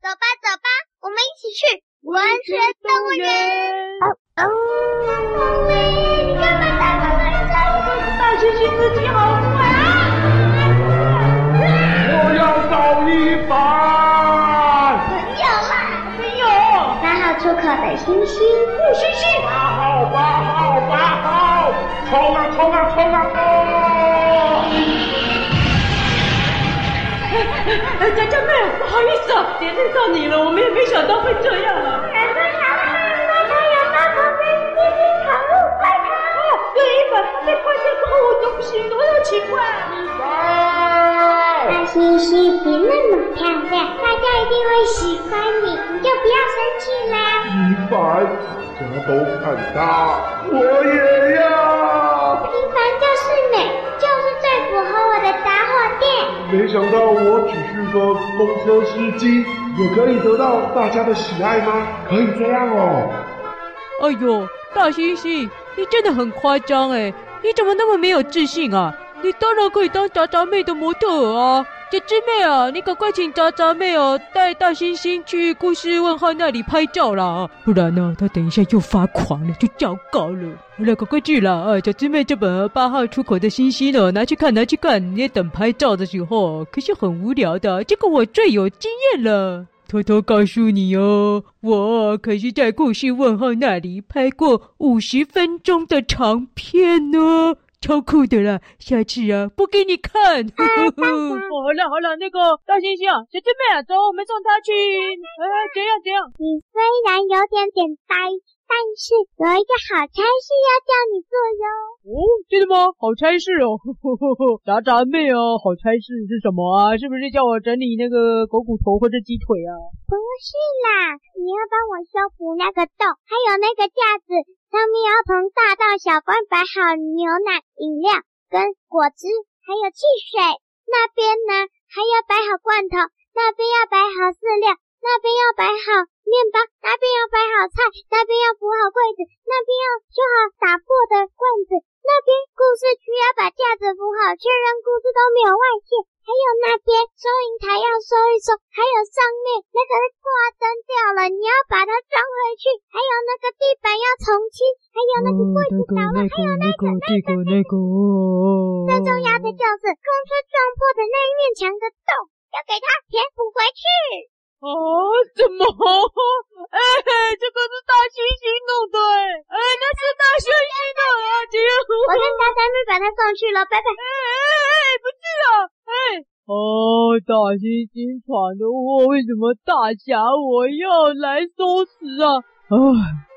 走吧，走吧，我们一起去温泉动物园。哦，动物园，你干嘛打我？大猩猩自己好坏啊！我要找一把。没有啦，没有。八号出口的不。八号，八号，八号，冲啊，冲啊，冲啊，佳佳妹，不好意思啊，连累到你了，我们也没想到会这样了？那他有那旁边猩猩闯入怪他。哦，对吧？他被发现之后，我都不行，多有奇怪。大猩猩你那么漂亮，大家一定会喜欢你，你就不要生气啦。一凡，大家都看他，我也要。平凡就是美，就是最符合我的杂货店。没想到我只是个公车司机，也可以得到大家的喜爱吗？可以这样哦。哎呦，大猩猩，你真的很夸张哎！你怎么那么没有自信啊？你当然可以当渣渣妹的模特啊！这只妹啊，你赶快请渣渣妹哦带大猩猩去故事问号那里拍照啦，不然呢，他等一下又发狂了，就糟糕了。好了，赶快去啦！啊，小狮妹这本八号出口的猩猩呢，拿去看，拿去看。你等拍照的时候，可是很无聊的，这个我最有经验了。偷偷告诉你哦，我可是在故事问号那里拍过五十分钟的长片呢。超酷的啦！下次啊，不给你看。呵呵哦，好了好了，那个大猩猩啊，小姐妹啊，走，我们送他去。哎，怎样怎样？你虽然有点点呆，但是有一个好差事要叫你做哟。哦，真的吗？好差事哦，呵呵呵，渣渣妹啊，好差事是什么啊？是不是叫我整理那个狗骨头或者鸡腿啊？不是啦，你要帮我修补那个洞，还有那个架子。上面要从大到小罐摆好牛奶、饮料跟果汁，还有汽水。那边呢，还要摆好罐头，那边要摆好饲料，那边要摆好面包，那边要摆好菜，那边要铺好柜子，那边要修好打破的罐子，那边故事区要把架子铺好，确认故事都没有外泄。还有那边收银台要收一收，还有上面那个挂灯掉了，你要把它装回去。还有那个地板要重漆，还有那个柜子倒了，还有那个那个那个。最重要的就是公车撞破的那一面墙的洞，要给它填补回去。哦，什么？哎，这个是大猩猩弄的，哎，那是大猩猩的啊，姐。我跟大三妹把它送去了，拜拜。哎哎哎，不是啊。哎，哦，大猩猩闯的祸，为什么大侠我要来收拾啊？唉，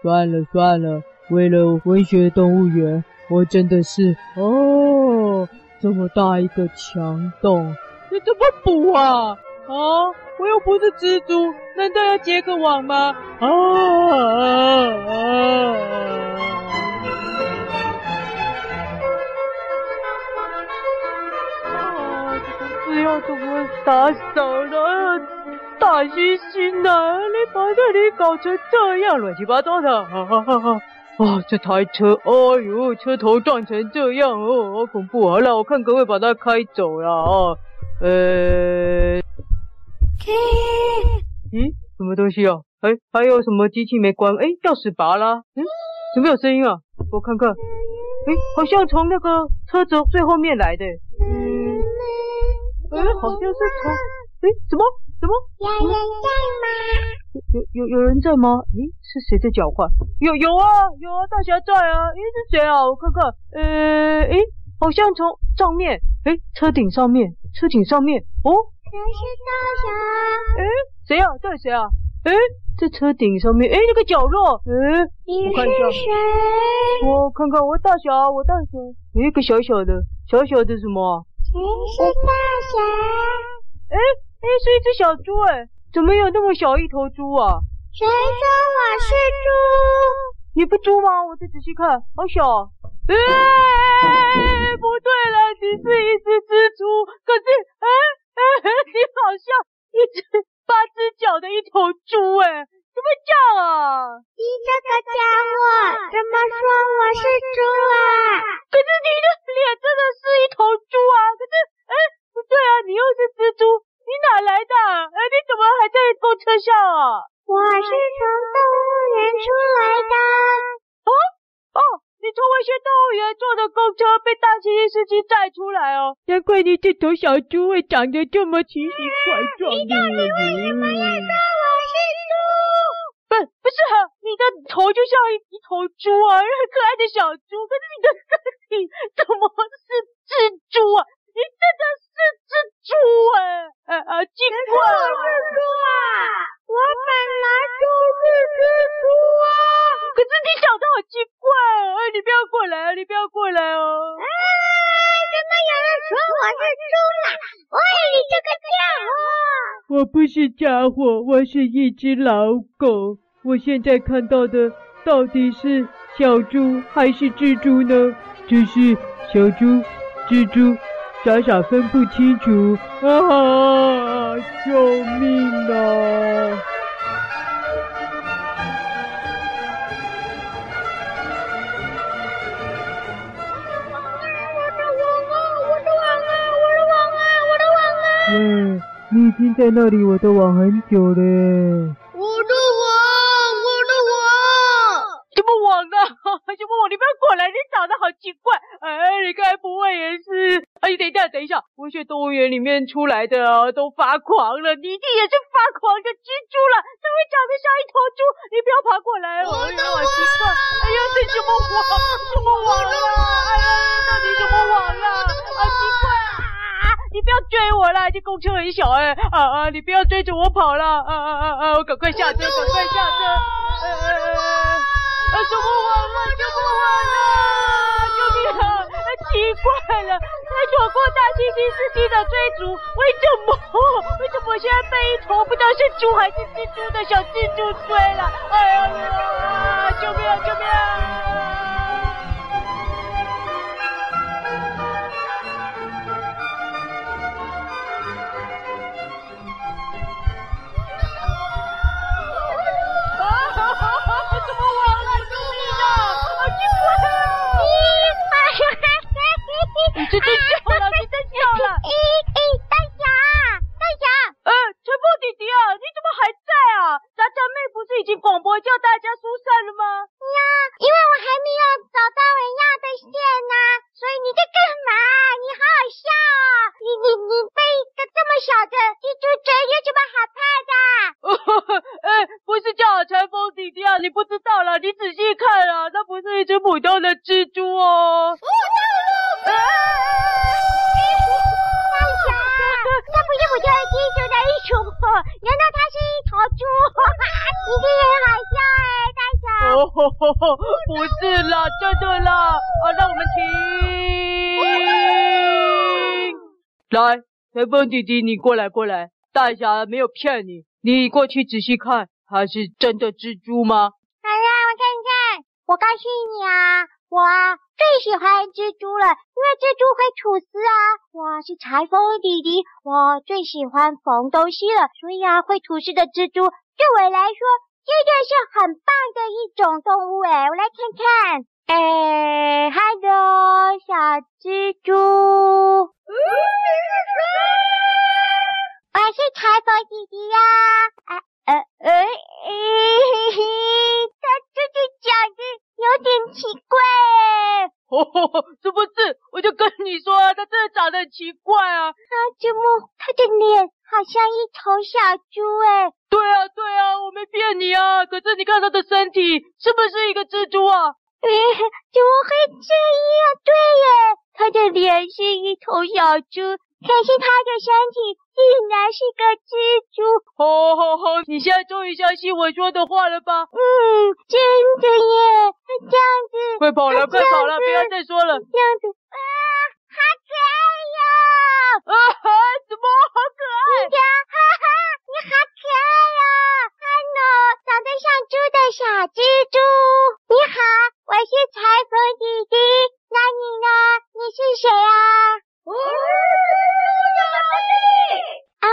算了算了，为了文学动物园，我真的是哦，这么大一个墙洞，这怎么补啊？啊，我又不是蜘蛛，难道要结个网吗？啊啊！啊要怎么打扫了？大猩猩啊，你把这里搞成这样，乱七八糟的！哈哈哈哈！啊，这台车，哎呦，车头撞成这样，哦，好恐怖！好了，我看可不可以把它开走了啊？呃，咦，什么东西啊？哎，还有什么机器没关？哎，钥匙拔了？嗯，怎么有声音啊？我看看，哎，好像从那个车子最后面来的。嗯。哎，好像是从哎，什么什么？有人在吗？有有有人在吗？哎，是谁在讲话？有有啊有啊，大侠在啊。哎，是谁啊？我看看。呃，哎，好像从上面，哎，车顶上面，车顶上面。哦，这是大侠。哎，谁啊？这是谁啊？哎，在车顶上面。哎，那个角落。哎，你是谁？我看看，我大侠，我大侠。有一个小小的，小小的什么？谁是大侠？哎哎，是一只小猪哎，怎么有那么小一头猪啊？谁说我是猪？你不猪吗？我再仔细看，好小。哎，不对了，你是一只蜘蛛，可是哎哎，你好像一只八只脚的一头猪哎，怎么叫啊？你这个家伙，怎么说我是猪啊？你这头小猪会长得这么奇形怪状的。你到底为什么要说我是猪？不，不是哈，你的头就像一一头猪啊，很可爱的小猪，可是你的身体怎么是蜘蛛啊？你真的是蜘蛛啊！呃呃，奇怪，我是猪啊，我本来就是蜘蛛啊。可是你长得好奇怪，哎，你不要过来啊，你不要过来哦。说我是猪啦？喂，你这个家伙！我不是家伙，我是一只老狗。我现在看到的到底是小猪还是蜘蛛呢？这是小猪、蜘蛛，傻傻分不清楚啊哈！救命啊！喂，你已经在那里我的网很久了。好奇怪，哎，你该不会也是？哎，等一下，等一下，文学动物园里面出来的啊，都发狂了，你一定也是发狂的蜘蛛了，怎么会长得像一头猪？你不要爬过来哦！哎呀，好奇怪，哎呀，这什么网？什么网啊？哎呀，到底什么网啊？好奇怪啊！你不要追我啦，这公车很小哎，啊啊，你不要追着我跑了，啊啊啊啊！我赶快下车，赶快下车！哎哎哎哎！啊，什么网啊？什么网啊？奇怪了，才躲过大猩猩司机的追逐，为什么？为什么我现在被一头不知道是猪还是蜘蛛的小蜘蛛追了？哎呀呀！救命啊！救命啊！你在笑弟弟，你过来过来。大侠没有骗你，你过去仔细看，它是真的蜘蛛吗？好呀，我看看。我告诉你啊，我。最喜欢蜘蛛了，因为蜘蛛会吐丝啊！我是裁缝弟弟，我最喜欢缝东西了，所以啊，会吐丝的蜘蛛对我来说真的是很棒的一种动物哎，我来看看，哎，哈喽，小蜘蛛，嗯，你是谁？我是裁缝姐姐呀，啊，呃呃，嘿嘿，他自己讲的。有点奇怪哎，哦是不是？我就跟你说啊，他真的长得很奇怪啊。啊怎么？他的脸好像一头小猪哎。对啊，对啊，我没骗你啊。可是你看他的身体，是不是一个蜘蛛啊？哎，怎么会这样？对耶，他的脸是一头小猪。可是他的身体竟然是个蜘蛛！好好好，你现在终于相信我说的话了吧？嗯，真的耶！他这样子，快跑了，快跑了，不要再说了。这样子啊，好可爱呀！啊哈，怎么好可爱？哈哈，你好可爱呀！看呐，长得像猪的小蜘蛛。你好，我是裁缝弟弟。那你呢？你是谁啊？哦，小弟啊，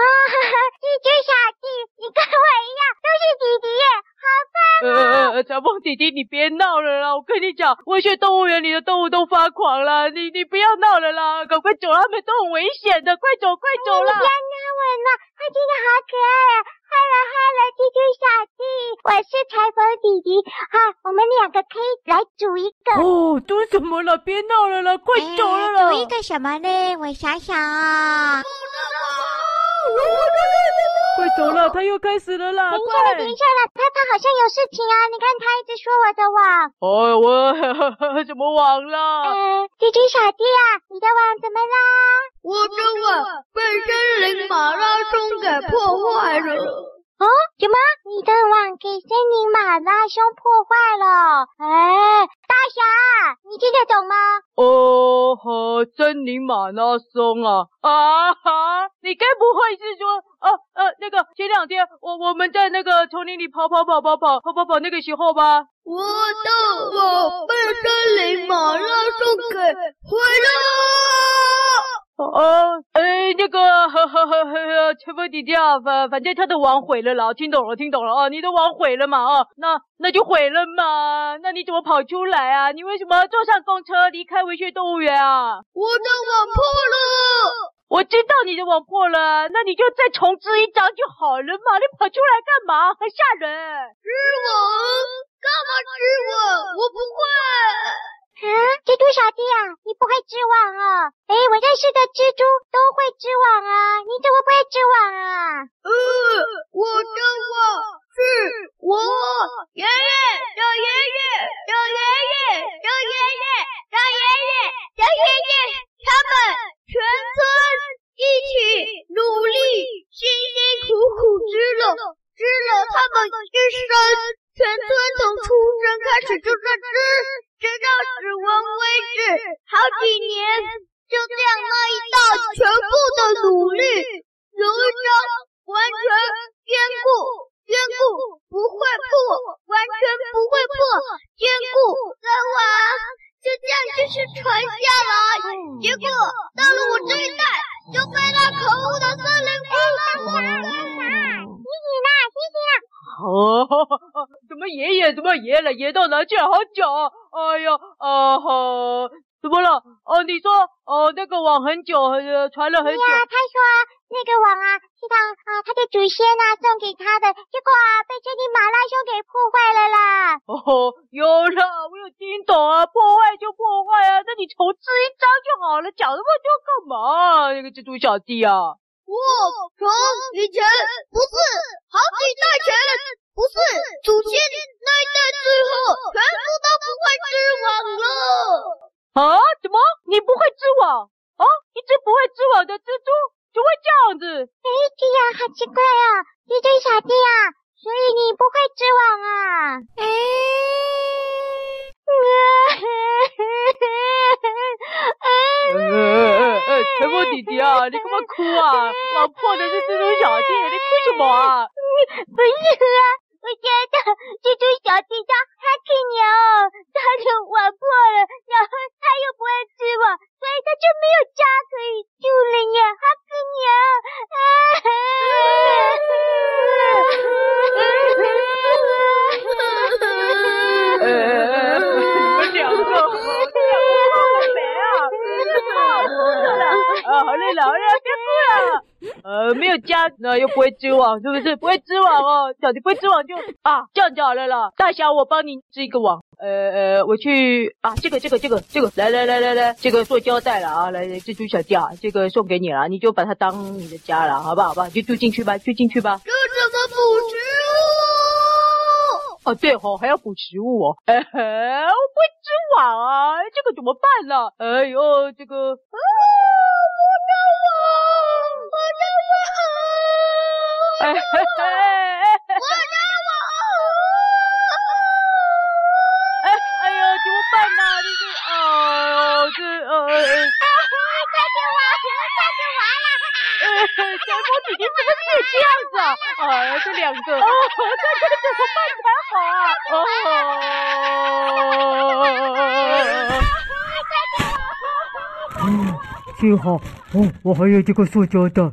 蜘蛛小弟，你跟我一样都是弟弟耶，好棒哦！呃呃呃，了，小凤弟弟，你别闹了啦！我跟你讲，我学动物园里的动物都发狂了，你你不要闹了啦，赶快走，他们都很危险的，快走快走啦！不要闹我了，他真的好可爱啊！Hello，Hello，蜘蛛小弟，我是裁缝弟弟，哈，我们两个可以来组一个。哦，组什么了？别闹了啦，快走了啦！组一个什么呢？我想想啊。快走了，他又开始了啦！等一下了，等一下了，他他好像有事情啊！你看他一直说我的网。哦，我呵呵什么网啦？呃，蜘蛛小弟啊，你的网怎么啦？我的网被森林马拉松给破坏了。哦，什么？你的网给森林马拉松破坏了？哎，大侠，你听得懂吗？哦，和森林马拉松啊啊哈！你该不会是说，呃呃，那个前两天我我们在那个丛林里跑跑跑跑跑跑跑跑那个时候吧？我的网被森林马拉松给毁了。哦，哎，那个，呵呵呵呵，裁缝弟弟啊，反反正他的网毁了啦，听懂了，听懂了哦，你的网毁了嘛哦，那那就毁了嘛，那你怎么跑出来啊？你为什么坐上公车离开文学动物园啊？我的网破了，我知道你的网破了，那你就再重置一张就好了嘛，你跑出来干嘛？很吓人。织网？干嘛织网？我不会。啊，蜘蛛小弟啊，你不会织网啊？哎，我认识的蜘蛛都会织网啊，你怎么不会织网啊？呃，我的网是我爷爷的爷爷的爷爷的爷爷的爷爷的爷爷，他们全村一起努力，辛辛苦苦织了织了他们一生。全村从出生开始就在织，织到死亡为止，好几年，就这样那一道全部的努力，有一张完全坚固、坚固不会破，完全不会破，坚固的网，就这样继续传下来。结果到了我这一代，就被那可恶的森林给拉了。哦，怎么爷爷怎么爷了？爷到哪去了？好久，哎呀，啊哈，怎么了？哦，你说，哦，那个网很久，呃，传了很久。对呀，他说那个网啊，是他啊，他的祖先啊送给他的，结果啊被这只马拉松给破坏了啦。哦，有了，我有听懂啊，破坏就破坏啊，那你重置一张就好了，讲那么多干嘛？那个蜘蛛小弟啊。我从以前不是好几代前，不是祖先那一代之后，全部都不会织网了。啊？怎么？你不会织网？啊？一只不会织网的蜘蛛，就会这样子？哎，对呀，好奇怪啊！蜘蛛小弟啊，所以你不会织网啊？哎。裁缝弟弟啊，你干嘛哭啊？网破的是蜘蛛小弟，你哭什么啊？不是啊，我觉得蜘蛛小弟他太可怜哦，他的碗破了，然后他又不会吃我，所以他就没有家可以住了呀，好可怜们两个。啊，好累了，好累了，别哭了。呃，没有家，那又不会织网，是不是？不会织网哦，小弟不会织网就啊，这样就好了啦。大侠，我帮你织一个网。呃呃，我去啊，这个这个这个这个，来来来来来，这个做胶带了啊，来蜘蛛小弟啊，这个送给你了，你就把它当你的家了，好不好？好吧，就住进去吧，住进去吧。这怎么补食物？哦，对哦，还要补食物哦。哎嘿，我不会织网啊，这个怎么办呢？哎呦，这个。啊哎嘿嘿，我的网！哎哎呀，怎么办呢？这是啊，这呃，快点完，快点完了！哎，裁缝姐姐怎么可以这样子啊？哎，这两个，哦，这这怎么办才好啊？哦！幸好哦，我还有这个塑胶袋，哦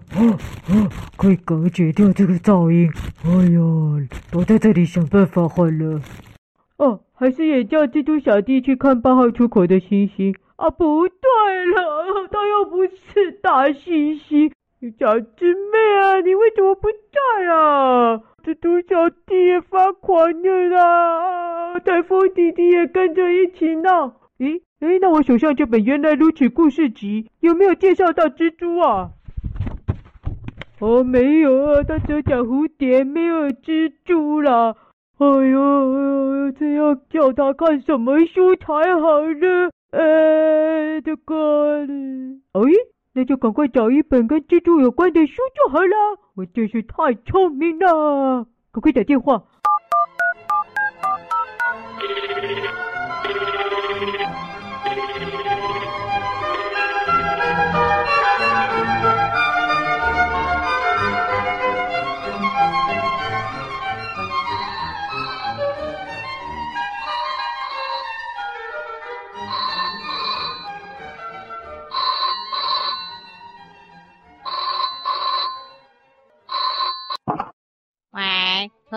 哦，可以隔绝掉这个噪音。哎呀，躲在这里想办法好了。哦，还是也叫蜘蛛小弟去看八号出口的星星啊？不对了，他又不是大猩猩。小狮妹啊，你为什么不在啊？蜘蛛小弟也发狂了啦！台风弟弟也跟着一起闹。咦，诶，那我手上这本《原来如此》故事集有没有介绍到蜘蛛啊？哦，没有啊，他只讲蝴蝶，没有蜘蛛啦。哎呦，哎呦，这要叫他看什么书才好呢？呃，这个，哎，那就赶快找一本跟蜘蛛有关的书就好了。我真是太聪明了，赶快打电话。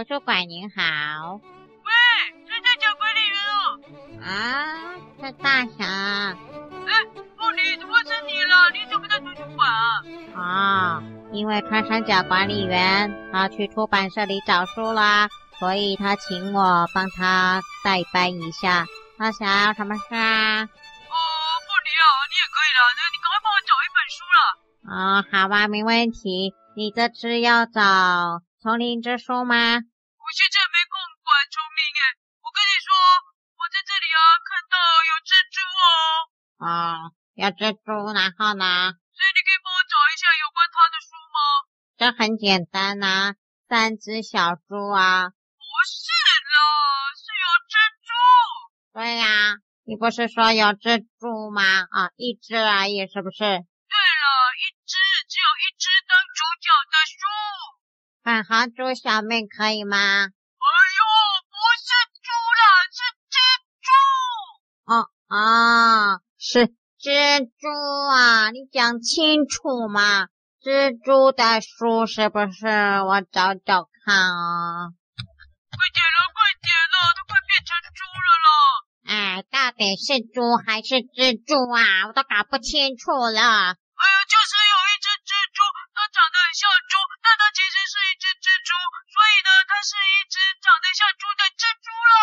图书馆您好，喂，是在讲管理员哦。啊，是大侠。哎，凤梨，怎么是你了？你怎么在图书馆啊？啊，因为穿山甲管理员他去出版社里找书啦，所以他请我帮他代班一下。他想要什么事啊？哦，凤梨啊，你也可以啦，那你赶快帮我找一本书啦。啊，好吧，没问题。你这次要找？丛林之书吗？我现在没空管丛林诶，我跟你说，我在这里啊看到有蜘蛛哦。啊、哦，有蜘蛛，然后呢？所以你可以帮我找一下有关它的书吗？这很简单呐、啊，三只小猪啊。不是啦，是有蜘蛛。对呀、啊，你不是说有蜘蛛吗？啊，一只而已，是不是？对了，一只，只有一只当主角的书。粉红猪小妹可以吗？不是猪啦，是蜘蛛。哦啊，是蜘蛛啊！你讲清楚嘛，蜘蛛的书是不是？我找找看啊。快点了，快点了，都快变成猪了啦！哎，到底是猪还是蜘蛛啊？我都搞不清楚了。哎呀，就是长得很像猪。但它其实是一只蜘蛛，所以呢，它是一只长得像猪的蜘蛛啦。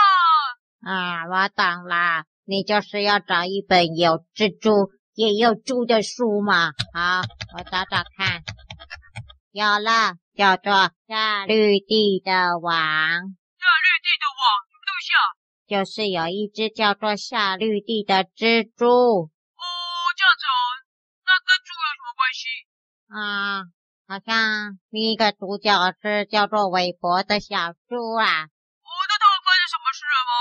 啊，我懂啦，你就是要找一本有蜘蛛也有猪的书嘛。好，我找找看，有了，叫做《夏绿地的网》。夏绿地的网，什么东西啊？就是有一只叫做夏绿地的蜘蛛。哦，这样子哦，那跟猪有什么关系？啊。好像另一个主角是叫做韦伯的小猪啊！哦，那他发生什么事了吗？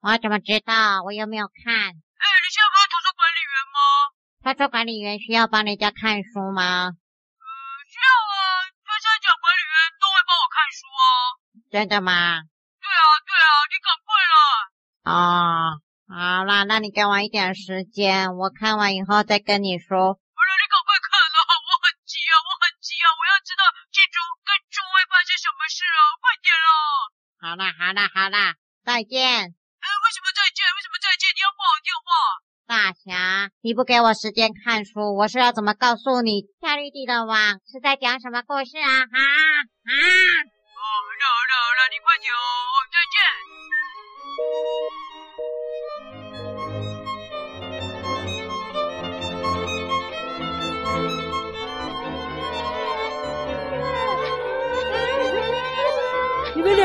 我怎么知道？我又没有看。哎，你现在不是图书管理员吗？图书管理员需要帮人家看书吗？嗯，需要啊，穿山甲管理员都会帮我看书啊。真的吗？对啊，对啊，你赶快啦！哦，好啦，那你给我一点时间，我看完以后再跟你说。不是，你赶快看了，我很急啊，我很急啊，我要知道蜘蛛跟猪会发生什么事啊，快点了！好啦，好啦，好啦，再见。哎，为什么再见？为什么再见？你要挂我电话？大侠，你不给我时间看书，我是要怎么告诉你夏绿蒂的网是在讲什么故事啊？啊啊！哦，好了好了好了，你快点哦，再见。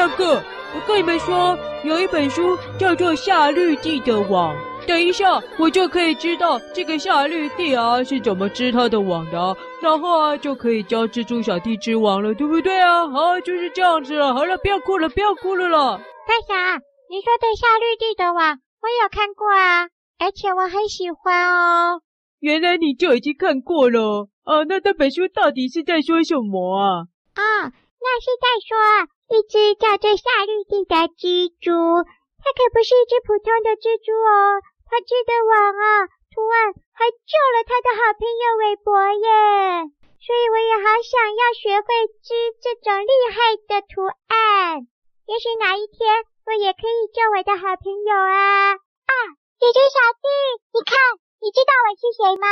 你们两个，我跟你们说，有一本书叫做《夏绿蒂的网》。等一下，我就可以知道这个夏绿蒂啊是怎么织他的网的，然后啊就可以教蜘蛛小弟织网了，对不对啊？好，就是这样子了。好了，不要哭了，不要哭了啦。大侠，你说的《夏绿蒂的网》，我有看过啊，而且我很喜欢哦。原来你就已经看过了啊？那这本书到底是在说什么啊？啊，那是在说。一只叫做夏绿蒂的蜘蛛，它可不是一只普通的蜘蛛哦，它织的网啊，图案还救了它的好朋友韦伯耶，所以我也好想要学会织这种厉害的图案。也许哪一天我也可以救我的好朋友啊！啊，姐姐小弟，你看，你知道我是谁吗？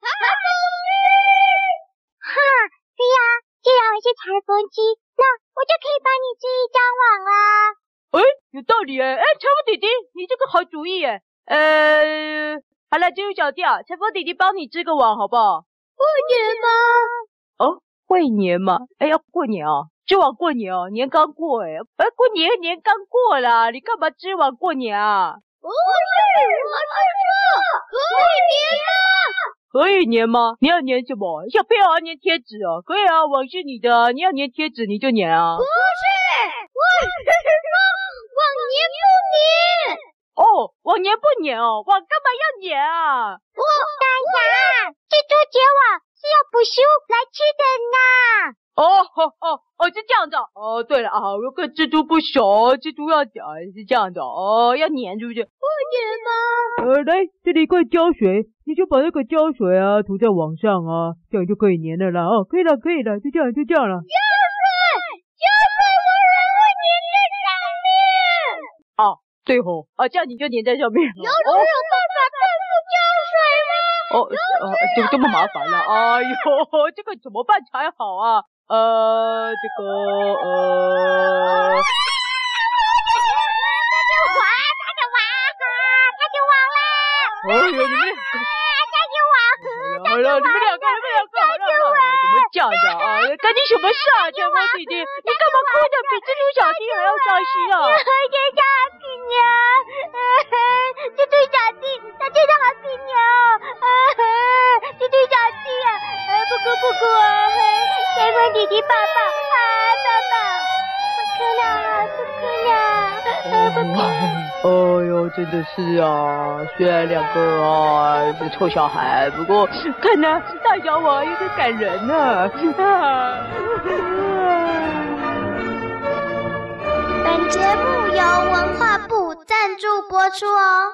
裁缝机！哈，对呀，既然我是裁缝机，那我就可以帮你织一张网啦。哎，有道理哎！哎，裁缝弟弟，你这个好主意哎！呃，好了，金鱼小弟啊，裁缝弟弟帮你织个网好不好？过年吗？哦，过年嘛，哎，要过年啊！织网过年哦，年刚过哎，哎，过年年刚过啦，你干嘛织网过年啊？不是，我是说可以粘吗？可以粘吗？你要粘什么？小朋友要粘贴纸哦，可以啊，网是你的，你要粘贴纸你就粘啊。不是，我是说网粘不粘？哦，网粘不粘哦，网干嘛要粘啊？我大侠，蜘蛛结网是要捕食物来吃的呢。哦哦哦 哦，是这样子哦。对了啊，我跟蜘蛛不熟，蜘蛛要讲是这样子哦，要粘是不是？不粘吗？呃，来这里一块胶水，你就把那个胶水啊涂在网上啊，这样就可以粘了啦。哦，可以了，可以了，就这样，就这样了。胶水，胶水，我人会粘在上面。哦，对吼，啊，这样你就粘在上面了。有人有办法对付胶水吗？哦，呃，这个这么麻烦了，哎呦，这个怎么办才好啊？呃，这个呃，他就完，他就完，他就完了。哎呦，你们两个，他就完，好了，你们两个，你们两个，好了，好了，怎么这样子啊？干你什么事啊，裁缝弟弟？你干嘛哭的比蜘蛛小弟还要伤心啊？我真的好皮牛，蜘蛛小弟，他真的好皮牛，蜘蛛小弟啊，不哭不哭啊！裁缝弟弟抱抱啊，抱抱，不哭了，不哭了，不哭。哎呦，真的是啊，虽然两个啊是臭小孩，不过看来大小网有点感人呢。啊。本节目由文化部赞助播出哦。